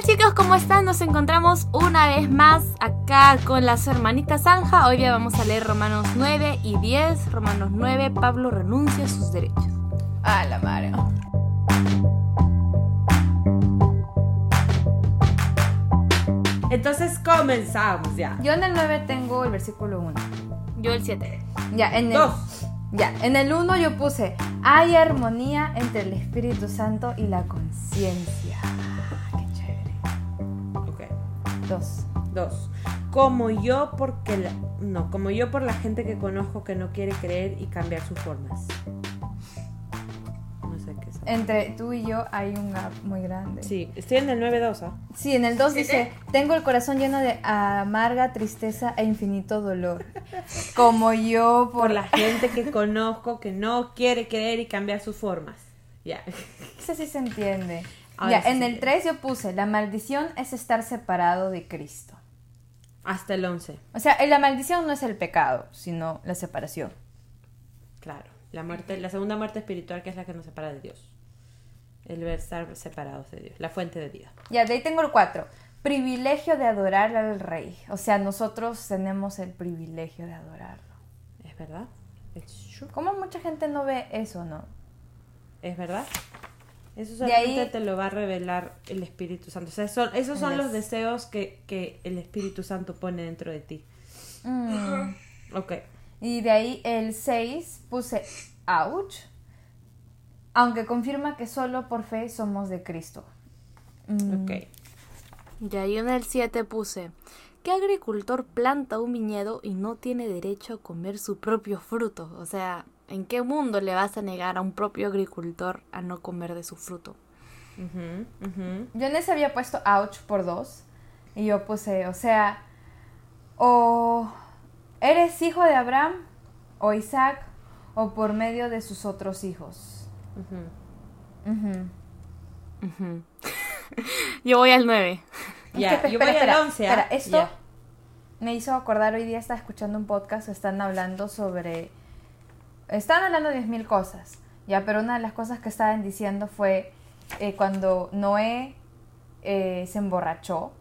Hola chicos, ¿cómo están? Nos encontramos una vez más acá con las hermanitas Zanja. Hoy día vamos a leer Romanos 9 y 10. Romanos 9, Pablo renuncia a sus derechos. A la madre. Entonces comenzamos ya. Yo en el 9 tengo el versículo 1. Yo el 7. Ya, en el, Dos. ya, en el 1 yo puse, hay armonía entre el Espíritu Santo y la conciencia. Dos. Dos. Como yo porque la... No, como yo por la gente que conozco que no quiere creer y cambiar sus formas. No sé qué es. Entre tú y yo hay un gap muy grande. Sí, estoy en el 9-2, ¿ah? Sí, en el 2 dice, tengo el corazón lleno de amarga tristeza e infinito dolor. Como yo Por por la gente que conozco que no quiere creer y cambiar sus formas. Ya. Eso sí se entiende. Ahora ya, sí en el 3 yo puse, la maldición es estar separado de Cristo. Hasta el 11. O sea, la maldición no es el pecado, sino la separación. Claro. La muerte, la segunda muerte espiritual que es la que nos separa de Dios. El ver estar separados de Dios. La fuente de vida. Ya, de ahí tengo el 4. Privilegio de adorar al rey. O sea, nosotros tenemos el privilegio de adorarlo. ¿Es verdad? ¿Cómo mucha gente no ve eso, no? ¿Es verdad? Eso De solamente ahí- te lo va a revelar el Espíritu Santo. O sea, son- esos son los deseos que, que el Espíritu Santo pone dentro de ti. Mm. Ok. Y de ahí el 6 puse ouch, aunque confirma que solo por fe somos de Cristo. Mm, Ok. Y ahí en el 7 puse, ¿qué agricultor planta un viñedo y no tiene derecho a comer su propio fruto? O sea, ¿en qué mundo le vas a negar a un propio agricultor a no comer de su fruto? Yo en ese había puesto ouch por dos. Y yo puse, o sea, o eres hijo de Abraham o Isaac o por medio de sus otros hijos. Yo voy al 9. Es Ya, que, yo espera, voy al espera, 11, ¿ah? espera, esto me hizo acordar, hoy día estaba escuchando un podcast, están hablando sobre... Están hablando de 10.000 cosas, ya, pero una de las cosas que estaban diciendo fue eh, cuando Noé eh, se emborrachó,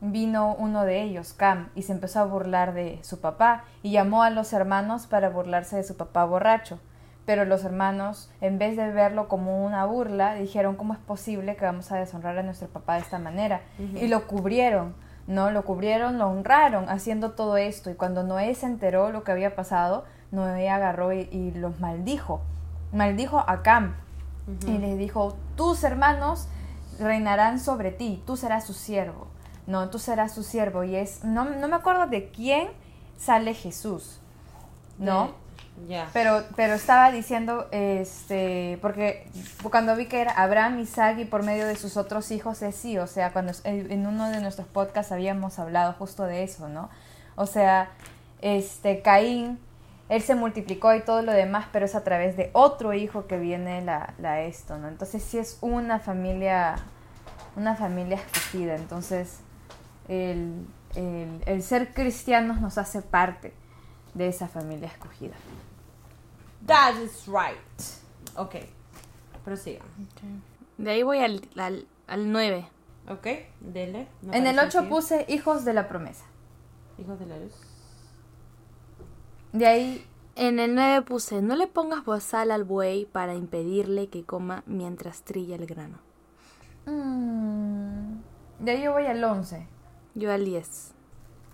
vino uno de ellos, Cam, y se empezó a burlar de su papá y llamó a los hermanos para burlarse de su papá borracho. Pero los hermanos, en vez de verlo como una burla, dijeron, ¿cómo es posible que vamos a deshonrar a nuestro papá de esta manera? Y lo cubrieron, ¿no? Lo cubrieron, lo honraron haciendo todo esto. Y cuando Noé se enteró lo que había pasado, Noé agarró y, y los maldijo. Maldijo a Cam. Y les dijo, tus hermanos reinarán sobre ti, tú serás su siervo. No, tú serás su siervo. Y es, no, no me acuerdo de quién sale Jesús, ¿no? De- Ya. Pero, pero estaba diciendo, este, porque cuando vi que era Abraham, Isaac y por medio de sus otros hijos es sí, o sea, cuando en uno de nuestros podcasts habíamos hablado justo de eso, ¿no? O sea, este, Caín, él se multiplicó y todo lo demás, pero es a través de otro hijo que viene la, la esto, ¿no? Entonces sí es una familia, una familia escogida, entonces el, el, el ser cristianos nos hace parte de esa familia escogida. That is right. Ok. Prosigan. De ahí voy al, al, al 9. Ok. Dele. No en el parece 8 así. puse hijos de la promesa. Hijos de la luz. De ahí, En el 9 puse, no le pongas bozal al buey para impedirle que coma mientras trilla el grano. mm, de ahí yo voy al 11. Yo al 10.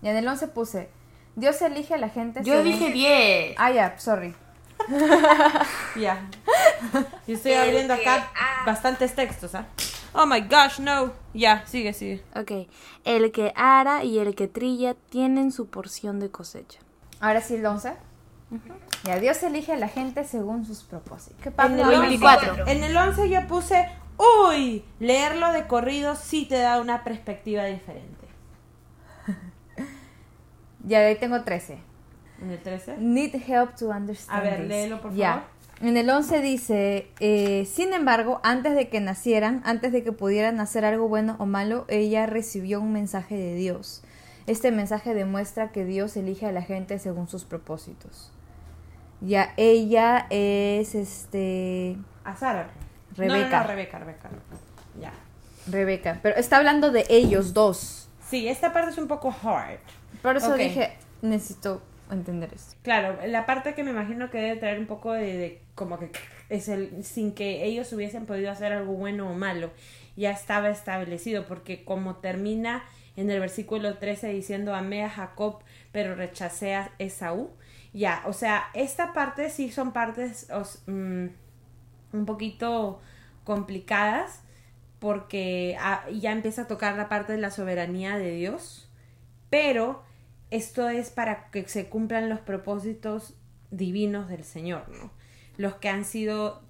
Y en el 11 puse, Dios elige a la gente Yo según- dije 10. Ah, ya, sorry. Ya. Yo estoy abriendo acá bastantes textos, ¿ah? Oh my gosh, no. Ya, sigue, sigue. Ok. El que ara y el que trilla tienen su porción de cosecha. Ahora sí el 11. Ya, Dios elige a la gente según sus propósitos. ¿Qué En Pablo? el, 24. 11, en el 11 yo puse, uy, leerlo de corrido sí te da una perspectiva diferente. Ya, de ahí tengo 13. En el 13. Need help to understand. A ver, this. léelo, por favor. En el 11 dice, eh, sin embargo, antes de que nacieran, antes de que pudieran hacer algo bueno o malo, ella recibió un mensaje de Dios. Este mensaje demuestra que Dios elige a la gente según sus propósitos. Ya, ella es este... A Sara. No, Rebeca. No, no, Rebeca, Rebeca. Ya. Rebeca. Pero está hablando de ellos dos. Sí, esta parte es un poco hard. Por eso dije, necesito entender esto. Claro, la parte que me imagino que debe traer un poco de, de como que es el sin que ellos hubiesen podido hacer algo bueno o malo, ya estaba establecido, porque como termina en el versículo 13 diciendo amé a Jacob, pero rechacé a Esaú, ya, o sea, esta parte sí son partes os- mm, un poquito complicadas, porque ah, ya empieza a tocar la parte de la soberanía de Dios, pero esto es para que se cumplan los propósitos divinos del Señor, ¿no? Los que han sido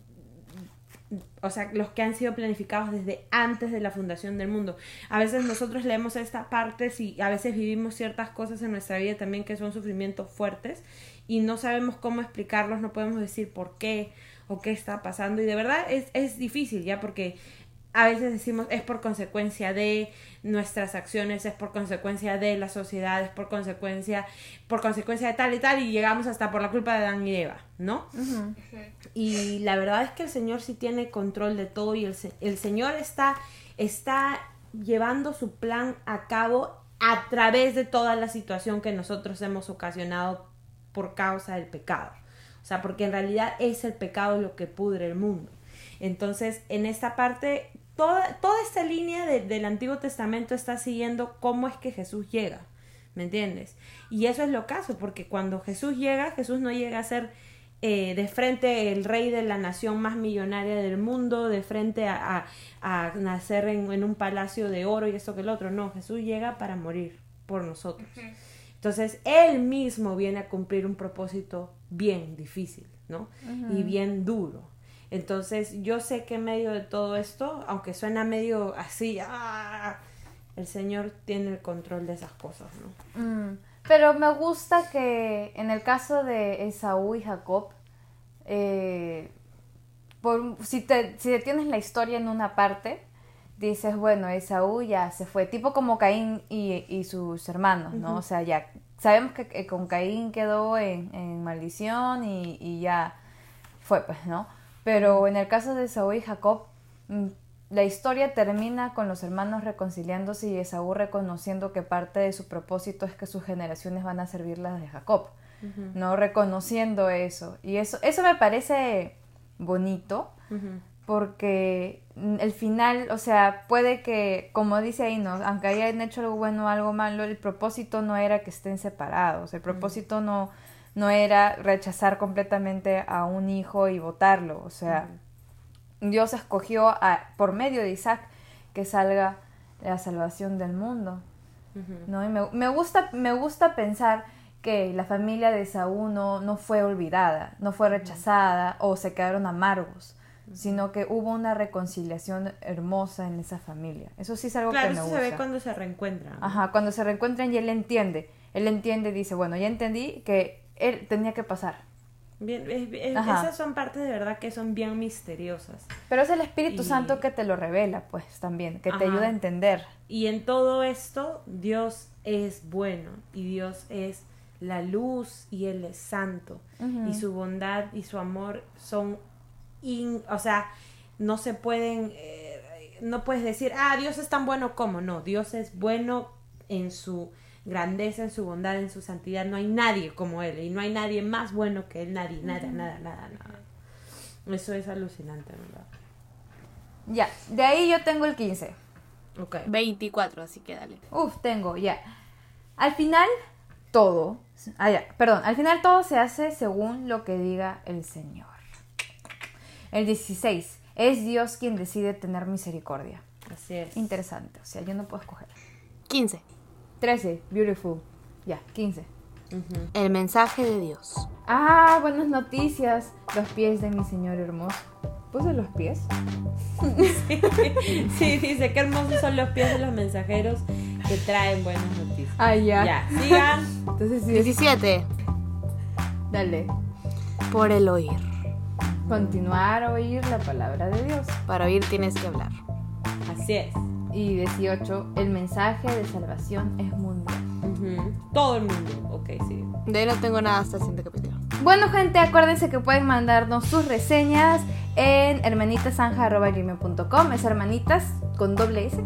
o sea, los que han sido planificados desde antes de la fundación del mundo. A veces nosotros leemos estas partes y a veces vivimos ciertas cosas en nuestra vida también que son sufrimientos fuertes y no sabemos cómo explicarlos, no podemos decir por qué o qué está pasando y de verdad es, es difícil ya porque a veces decimos es por consecuencia de nuestras acciones, es por consecuencia de la sociedad, es por consecuencia, por consecuencia de tal y tal, y llegamos hasta por la culpa de Adán y Eva, ¿no? Y la verdad es que el Señor sí tiene control de todo y el, el Señor está, está llevando su plan a cabo a través de toda la situación que nosotros hemos ocasionado por causa del pecado. O sea, porque en realidad es el pecado lo que pudre el mundo. Entonces, en esta parte, toda, toda esta línea de- del Antiguo Testamento está siguiendo cómo es que Jesús llega. ¿Me entiendes? Y eso es lo caso, porque cuando Jesús llega, Jesús no llega a ser eh, de frente el rey de la nación más millonaria del mundo, de frente a, a- a nacer en, en un palacio de oro y esto que el otro. No, Jesús llega para morir por nosotros. Entonces, Él mismo viene a cumplir un propósito bien difícil, ¿no? Y bien duro. Entonces, yo sé que en medio de todo esto, aunque suena medio así, ¡ah! el Señor tiene el control de esas cosas, ¿no? Mm, Pero me gusta que en el caso de Esaú y Jacob, eh, por, si, te, si detienes la historia en una parte, dices, bueno, Esaú ya se fue, tipo como Caín y, y sus hermanos, ¿no? O sea, ya sabemos que, que con Caín quedó en, en maldición y, y ya fue, pues, ¿no? Pero en el caso de Esaú y Jacob, mm, la historia termina con los hermanos reconciliándose y Esaú reconociendo que parte de su propósito es que sus generaciones van a servir las de Jacob, no reconociendo eso. Y eso, eso me parece bonito porque mm, el final, o sea, puede que, como dice ahí, ¿no? aunque hayan hecho algo bueno o algo malo, el propósito no era que estén separados, el propósito no, no era rechazar completamente a un hijo y votarlo, o sea, Dios escogió a- por medio de Isaac que salga la salvación del mundo. ¿no? Y me, me gusta, me gusta pensar que la familia de Saúl no, no fue olvidada, no fue rechazada o se quedaron amargos, sino que hubo una reconciliación hermosa en esa familia. Eso sí es algo Claro, que me eso gusta. se ve cuando se reencuentran. Ajá, cuando se reencuentran y él entiende. Él entiende y dice, bueno, ya entendí que él tenía que pasar. Bien, es- esas son partes de verdad que son bien misteriosas. Pero es el Espíritu Y- Santo que te lo revela, pues también, que te ayuda a entender. Y en todo esto, Dios es bueno y Dios es la luz y Él es santo. Y su bondad y su amor son, in- o sea, no se pueden, eh, no puedes decir, ah, Dios es tan bueno como. No, Dios es bueno en su grandeza, en su bondad, en su santidad. No hay nadie como Él y no hay nadie más bueno que Él, nadie, nada, nada, nada, nada. Eso es alucinante, ¿verdad? Ya, de ahí yo tengo el 15. Ok. 24, así que dale. Uf, tengo, ya. Al final, todo. Ah, ya, perdón. Al final todo se hace según lo que diga el Señor. El 16. Es Dios quien decide tener misericordia. Así es. Interesante. O sea, yo no puedo escoger. 15. 13. Beautiful. Ya, 15. Ujú. El mensaje de Dios. Ah, buenas noticias. Los pies de mi Señor hermoso. ¿Puse los pies? Sí, dice, qué hermosos son los pies de los mensajeros que traen buenas noticias. Ah, ya. Ya, sigan. Entonces sí. 17. Dale. Por el oír. Continuar a oír la palabra de Dios. Para oír tienes que hablar. Así es. Y 18. El mensaje de salvación es mundial. Todo el mundo. Ok, sí. De ahí no tengo nada hasta el siguiente capítulo. Bueno, gente, acuérdense que pueden mandarnos sus reseñas en hermanitasanja.gmail.com. Es hermanitas con doble S.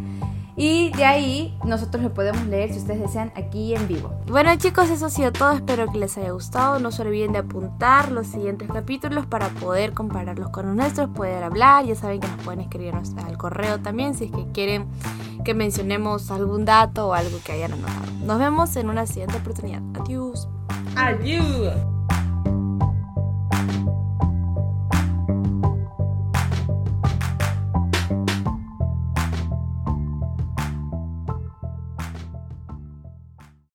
Y de ahí nosotros lo podemos leer si ustedes desean aquí en vivo. Bueno chicos, eso ha sido todo. Espero que les haya gustado. No se olviden de apuntar los siguientes capítulos para poder compararlos con los nuestros, poder hablar. Ya saben que nos pueden escribir al correo también si es que quieren que mencionemos algún dato o algo que hayan anotado. Nos vemos en una siguiente oportunidad. Adiós. Adiós.